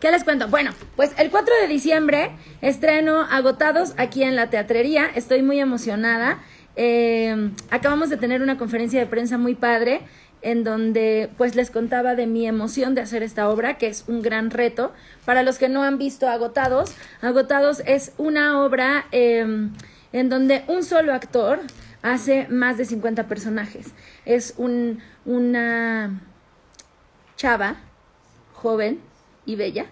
¿Qué les cuento? Bueno, pues el 4 de diciembre estreno Agotados aquí en la teatrería. Estoy muy emocionada. Eh, acabamos de tener una conferencia de prensa muy padre en donde pues les contaba de mi emoción de hacer esta obra, que es un gran reto. Para los que no han visto Agotados, Agotados es una obra em, en donde un solo actor hace más de 50 personajes. Es un, una chava, joven y bella,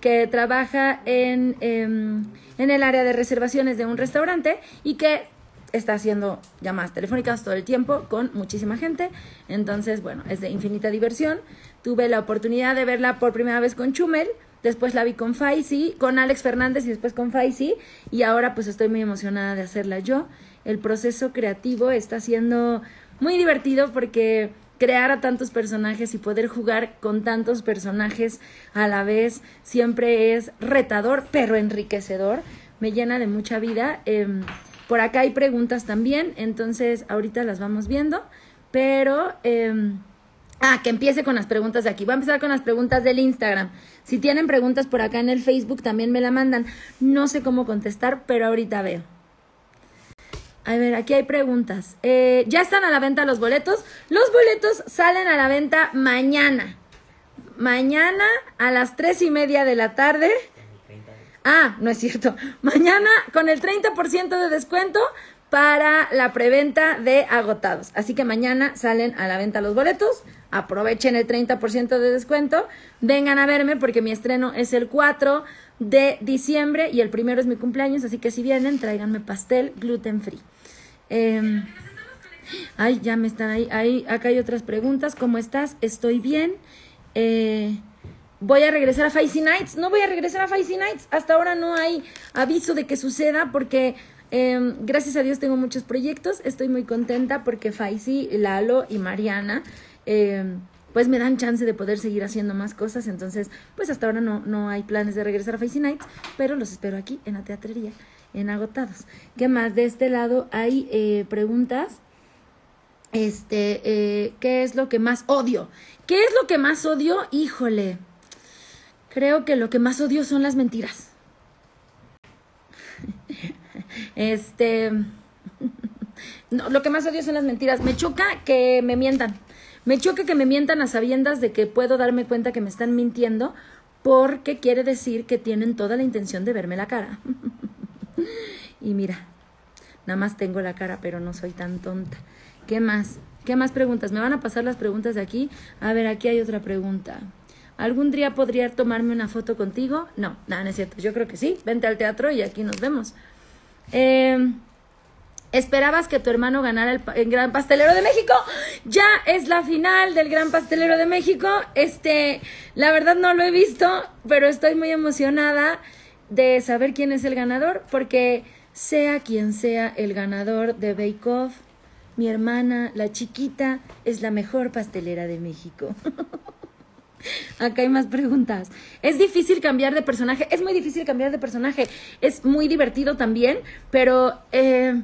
que trabaja en, em, en el área de reservaciones de un restaurante y que está haciendo llamadas telefónicas todo el tiempo con muchísima gente. Entonces, bueno, es de infinita diversión. Tuve la oportunidad de verla por primera vez con Chumel, después la vi con Faisy, con Alex Fernández y después con Faisy, y ahora pues estoy muy emocionada de hacerla yo. El proceso creativo está siendo muy divertido porque crear a tantos personajes y poder jugar con tantos personajes a la vez siempre es retador, pero enriquecedor. Me llena de mucha vida. Em, por acá hay preguntas también, entonces ahorita las vamos viendo, pero... Em, ah, que empiece con las preguntas de aquí. Voy a empezar con las preguntas del Instagram. Si tienen preguntas por acá en el Facebook, también me la mandan. No sé cómo contestar, pero ahorita veo. A ver, aquí hay preguntas. Eh, ya están a la venta los boletos. Los boletos salen a la venta mañana. Mañana a las tres y media de la tarde. Ah, no es cierto. Mañana con el 30% de descuento para la preventa de agotados. Así que mañana salen a la venta los boletos. Aprovechen el 30% de descuento. Vengan a verme porque mi estreno es el 4 de diciembre y el primero es mi cumpleaños. Así que si vienen, tráiganme pastel gluten free. Em, ay, ya me están ahí, ahí. Acá hay otras preguntas. ¿Cómo estás? Estoy bien. Eh, voy a regresar a Faisy Nights. No voy a regresar a Faisy Nights. Hasta ahora no hay aviso de que suceda porque em, gracias a Dios tengo muchos proyectos. Estoy muy contenta porque Faisy, Lalo y Mariana em, pues me dan chance de poder seguir haciendo más cosas. Entonces, pues hasta ahora no, no hay planes de regresar a Faisy Nights, pero los espero aquí en la teatrería, en Agotados. ¿Qué más? De este lado hay eh, preguntas. Este, eh, ¿qué es lo que más odio? ¿Qué es lo que más odio? Híjole. Creo que lo que más odio son las mentiras. Este. No, lo que más odio son las mentiras. Me choca que me mientan. Me choca que me mientan a sabiendas de que puedo darme cuenta que me están mintiendo porque quiere decir que tienen toda la intención de verme la cara. y mira, nada más tengo la cara, pero no soy tan tonta. ¿Qué más? ¿Qué más preguntas? ¿Me van a pasar las preguntas de aquí? A ver, aquí hay otra pregunta. ¿Algún día podría tomarme una foto contigo? No, nada, no es cierto. Yo creo que sí. Vente al teatro y aquí nos vemos. Eh, ¿Esperabas que tu hermano ganara el, Gran Pastelero de México? Ya es la final del Gran Pastelero de México. Este, la verdad no lo he visto, pero estoy muy emocionada de saber quién es el ganador, porque sea quien sea el ganador de Bake Off, mi hermana, la chiquita, es la mejor pastelera de México. Acá hay más preguntas. ¿Es difícil cambiar de personaje? Es muy difícil cambiar de personaje. Es muy divertido también, pero eh,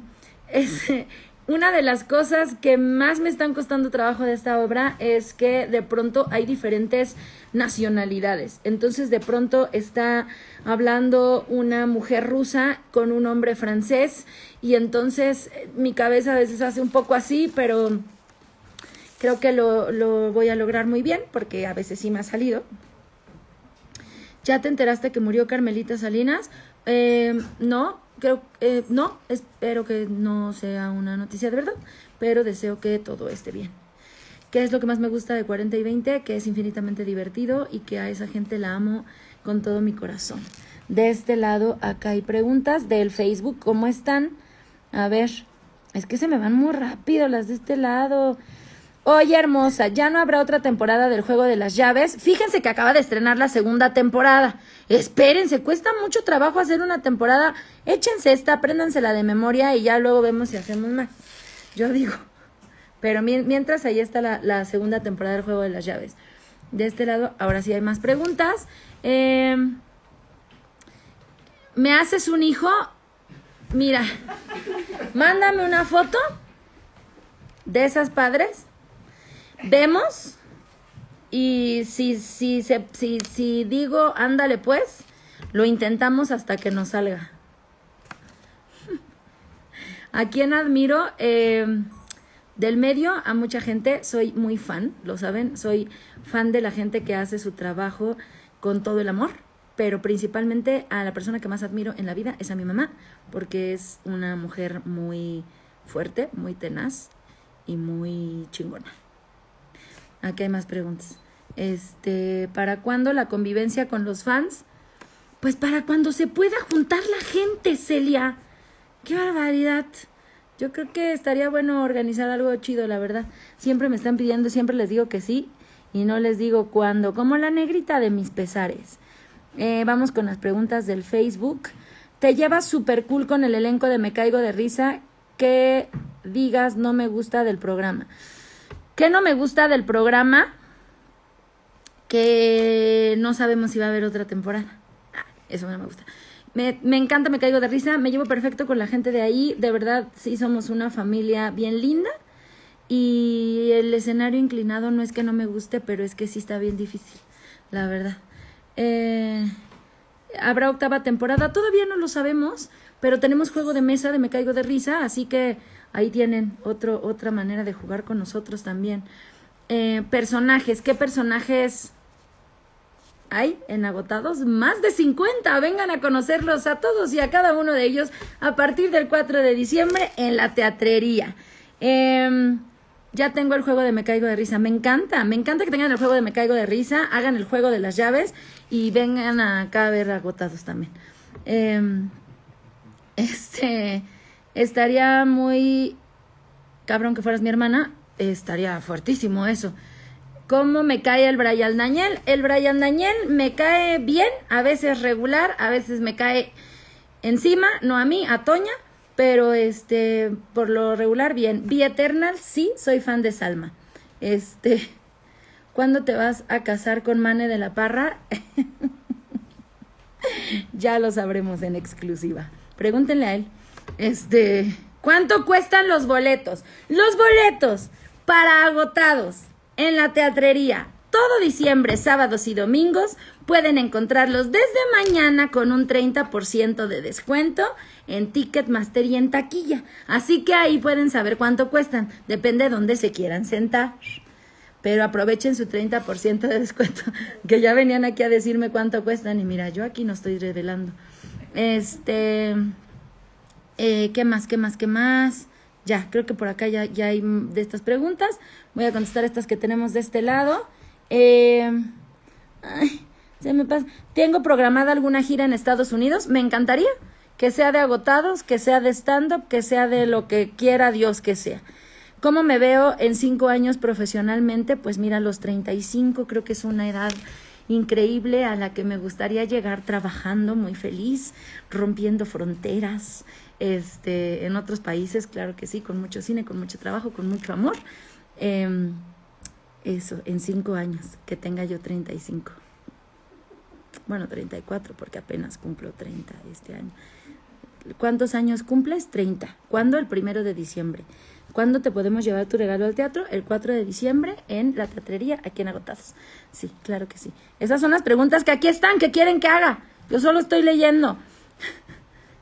es, una de las cosas que más me están costando trabajo de esta obra es que de pronto hay diferentes nacionalidades. Entonces de pronto está hablando una mujer rusa con un hombre francés y entonces mi cabeza a veces hace un poco así, pero creo que lo, lo voy a lograr muy bien porque a veces sí me ha salido. ¿Ya te enteraste que murió Carmelita Salinas? Eh, no, creo, eh, no, espero que no sea una noticia de verdad, pero deseo que todo esté bien. ¿Qué es lo que más me gusta de 40 y 20? Que es infinitamente divertido y que a esa gente la amo con todo mi corazón. De este lado, acá hay preguntas del Facebook. ¿Cómo están? A ver, es que se me van muy rápido las de este lado. Oye, hermosa, ya no habrá otra temporada del juego de las llaves. Fíjense que acaba de estrenar la segunda temporada. Espérense, cuesta mucho trabajo hacer una temporada. Échense esta, apréndansela de memoria y ya luego vemos si hacemos más. Yo digo. Pero mientras ahí está la, segunda temporada del juego de las llaves. De este lado, ahora sí hay más preguntas. Em, ¿Me haces un hijo? Mira, mándame una foto de esas padres. Vemos Y si, si, se, si, si digo, ándale pues, lo intentamos hasta que nos salga. ¿A quién admiro? Eh, del medio, a mucha gente, soy muy fan, lo saben, soy fan de la gente que hace su trabajo con todo el amor, pero principalmente a la persona que más admiro en la vida es a mi mamá, porque es una mujer muy fuerte, muy tenaz y muy chingona. Aquí hay más preguntas. Este, ¿para cuándo la convivencia con los fans? Pues para cuando se pueda juntar la gente, Celia. ¡Qué barbaridad! Yo creo que estaría bueno organizar algo chido, la verdad. Siempre me están pidiendo, siempre les digo que sí y no les digo cuándo. Como la negrita de mis pesares. Eh, vamos con las preguntas del Facebook. Te llevas súper cool con el elenco de Me Caigo de Risa. Que digas no me gusta del programa. ¿Qué no me gusta del programa? Que no sabemos si va a haber otra temporada. Ah, eso no me gusta. Me, encanta, me caigo de risa, me llevo perfecto con la gente de ahí, de verdad sí somos una familia bien linda y el escenario inclinado no es que no me guste, pero es que sí está bien difícil, la verdad. Eh, Habrá octava temporada, todavía no lo sabemos, pero tenemos juego de mesa de me caigo de risa, así que ahí tienen otro, otra manera de jugar con nosotros también. Eh, personajes, ¿qué personajes? hay en agotados más de 50. Vengan a conocerlos a todos y a cada uno de ellos a partir del 4 de diciembre en la teatrería. Em, ya tengo el juego de Me Caigo de Risa. Me encanta, me encanta que tengan el juego de Me Caigo de Risa, hagan el juego de las llaves y vengan acá a ver agotados también. Em, este, estaría muy cabrón que fueras mi hermana, estaría fuertísimo eso. ¿Cómo me cae el Brian Daniel? El Brian Daniel me cae bien, a veces regular, a veces me cae encima, no a mí, a Toña, pero este, por lo regular bien. Be Eternal, sí, soy fan de Salma. Este, ¿cuándo te vas a casar con Mane de la Parra? ya lo sabremos en exclusiva. Pregúntenle a él. Este, ¿cuánto cuestan los boletos? Los boletos para agotados en la teatrería. Todo diciembre, sábados y domingos pueden encontrarlos desde mañana con un 30% de descuento en Ticketmaster y en taquilla. Así que ahí pueden saber cuánto cuestan. Depende de dónde se quieran sentar. Pero aprovechen su 30% de descuento. Que ya venían aquí a decirme cuánto cuestan. Y mira, yo aquí no estoy revelando. Este. Eh, ¿Qué más? ¿Qué más? ¿Qué más? Ya, creo que por acá ya, ya hay de estas preguntas. Voy a contestar estas que tenemos de este lado. Eh, ay, se me pasa. ¿Tengo programada alguna gira en Estados Unidos? Me encantaría. Que sea de agotados, que sea de stand-up, que sea de lo que quiera Dios que sea. ¿Cómo me veo en cinco años profesionalmente? Pues mira, los 35 creo que es una edad increíble a la que me gustaría llegar trabajando muy feliz, rompiendo fronteras, este, en otros países, claro que sí, con mucho cine, con mucho trabajo, con mucho amor. Eh, eso, en cinco años, que tenga yo 35. Bueno, 34, porque apenas cumplo 30 este año. ¿Cuántos años cumples? 30. ¿Cuándo? El primero de diciembre. ¿Cuándo te podemos llevar tu regalo al teatro? El 4 de diciembre en la teatrería, aquí en Agotados. Sí, claro que sí. Esas son las preguntas que aquí están, que quieren que haga. Yo solo estoy leyendo.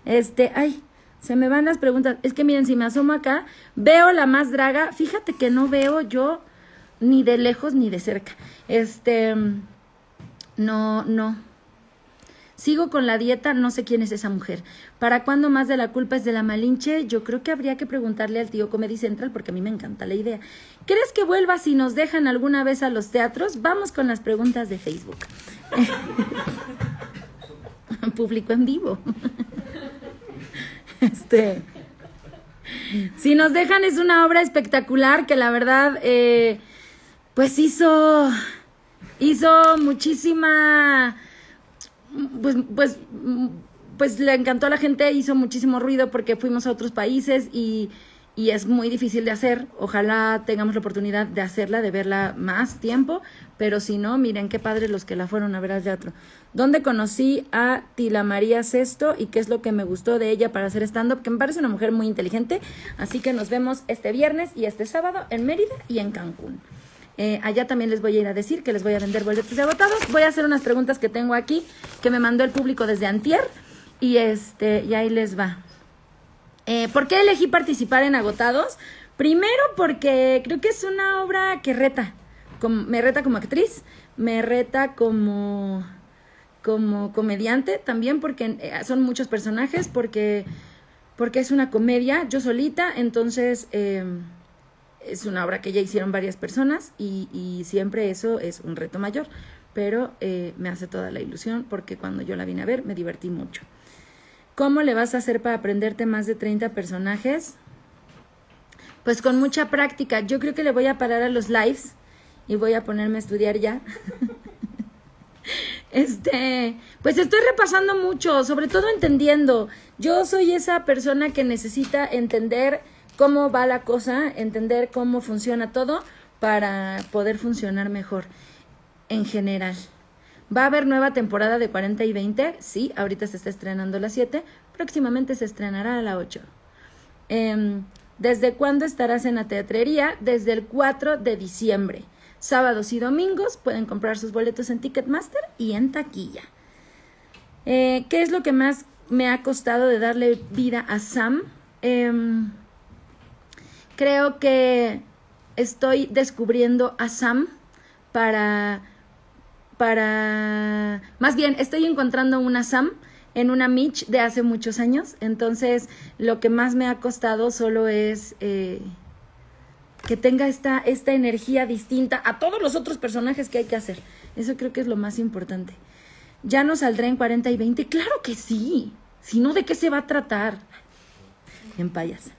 Este, ay, se me van las preguntas. Es que miren, si me asomo acá, veo la más draga. Fíjate que no veo yo ni de lejos ni de cerca. Este, no, no. Sigo con la dieta, no sé quién es esa mujer. ¿Para cuándo más de la culpa es de la Malinche? Yo creo que habría que preguntarle al tío Comedy Central porque a mí me encanta la idea. ¿Crees que vuelva si nos dejan alguna vez a los teatros? Vamos con las preguntas de Facebook. Público en vivo. Este, si nos dejan es una obra espectacular que la verdad, eh, pues hizo, hizo muchísima, pues, pues, pues le encantó a la gente, hizo muchísimo ruido porque fuimos a otros países y, y es muy difícil de hacer. Ojalá tengamos la oportunidad de hacerla, de verla más tiempo, pero si no, miren qué padres los que la fueron a ver al teatro. ¿Dónde conocí a Tila María Sesto y qué es lo que me gustó de ella para hacer stand-up? Que me parece una mujer muy inteligente. Así que nos vemos este viernes y este sábado en Mérida y en Cancún. Eh, allá también les voy a ir a decir que les voy a vender boletos de agotados. Voy a hacer unas preguntas que tengo aquí que me mandó el público desde Antier y este y ahí les va. Eh, ¿Por qué elegí participar en agotados? Primero porque creo que es una obra que reta, me reta como actriz, me reta como como comediante también porque eh, son muchos personajes porque porque es una comedia yo solita entonces eh, es una obra que ya hicieron varias personas y, siempre eso es un reto mayor pero eh, me hace toda la ilusión porque cuando yo la vine a ver me divertí mucho ¿Cómo le vas a hacer para aprenderte más de 30 personajes? Pues con mucha práctica. Yo creo que le voy a parar a los lives y voy a ponerme a estudiar ya. Este, pues estoy repasando mucho, sobre todo entendiendo. Yo soy esa persona que necesita entender cómo va la cosa, entender cómo funciona todo para poder funcionar mejor en general. ¿Va a haber nueva temporada de 40 y 20? Sí, ahorita se está estrenando la 7, próximamente se estrenará la 8. Em, ¿Desde cuándo estarás en la teatrería? Desde el 4 de diciembre. Sábados y domingos pueden comprar sus boletos en Ticketmaster y en taquilla. Eh, ¿Qué es lo que más me ha costado de darle vida a Sam? Em, creo que estoy descubriendo a Sam para para más bien estoy encontrando una Sam en una Mitch de hace muchos años entonces lo que más me ha costado solo es eh, que tenga esta, esta energía distinta a todos los otros personajes que hay que hacer. Eso creo que es lo más importante. ¿Ya no saldré en 40 y 20? Claro que sí. Si no, ¿de qué se va a tratar? En payas.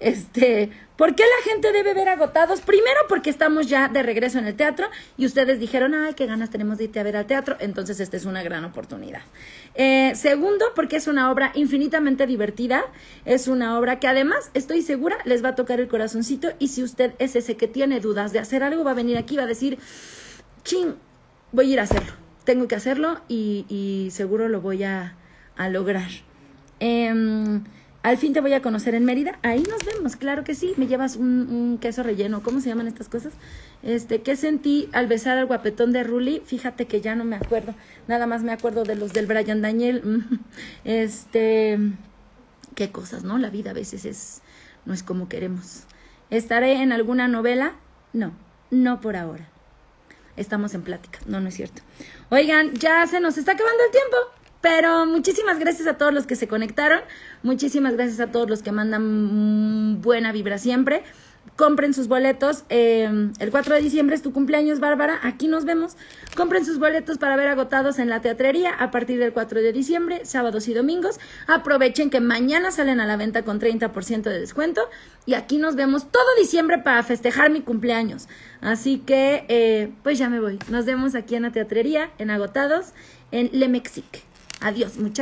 Este, ¿por qué la gente debe ver agotados? Primero porque estamos ya de regreso en el teatro y ustedes dijeron, ay, qué ganas tenemos de irte a ver al teatro, entonces esta es una gran oportunidad. Eh, segundo, porque es una obra infinitamente divertida, es una obra que además estoy segura les va a tocar el corazoncito y si usted es ese que tiene dudas de hacer algo, va a venir aquí, va a decir, ching, voy a ir a hacerlo, tengo que hacerlo y, y seguro lo voy a, a lograr. Eh, al fin te voy a conocer en Mérida. Ahí nos vemos, claro que sí. Me llevas un, queso relleno. ¿Cómo se llaman estas cosas? Este, ¿qué sentí al besar al guapetón de Ruli? Fíjate que ya no me acuerdo. Nada más me acuerdo de los del Brian Daniel. Este, qué cosas, ¿no? La vida a veces es, no es como queremos. ¿Estaré en alguna novela? No, no por ahora. Estamos en plática. No, no es cierto. Oigan, ya se nos está acabando el tiempo. Pero muchísimas gracias a todos los que se conectaron, muchísimas gracias a todos los que mandan buena vibra siempre. Compren sus boletos. Eh, el 4 de diciembre es tu cumpleaños, Bárbara. Aquí nos vemos. Compren sus boletos para ver agotados en la teatrería a partir del 4 de diciembre, sábados y domingos. Aprovechen que mañana salen a la venta con 30% de descuento. Y aquí nos vemos todo diciembre para festejar mi cumpleaños. Así que, eh, pues ya me voy. Nos vemos aquí en la teatrería, en agotados, en Le Mexique. Adiós, muchachos.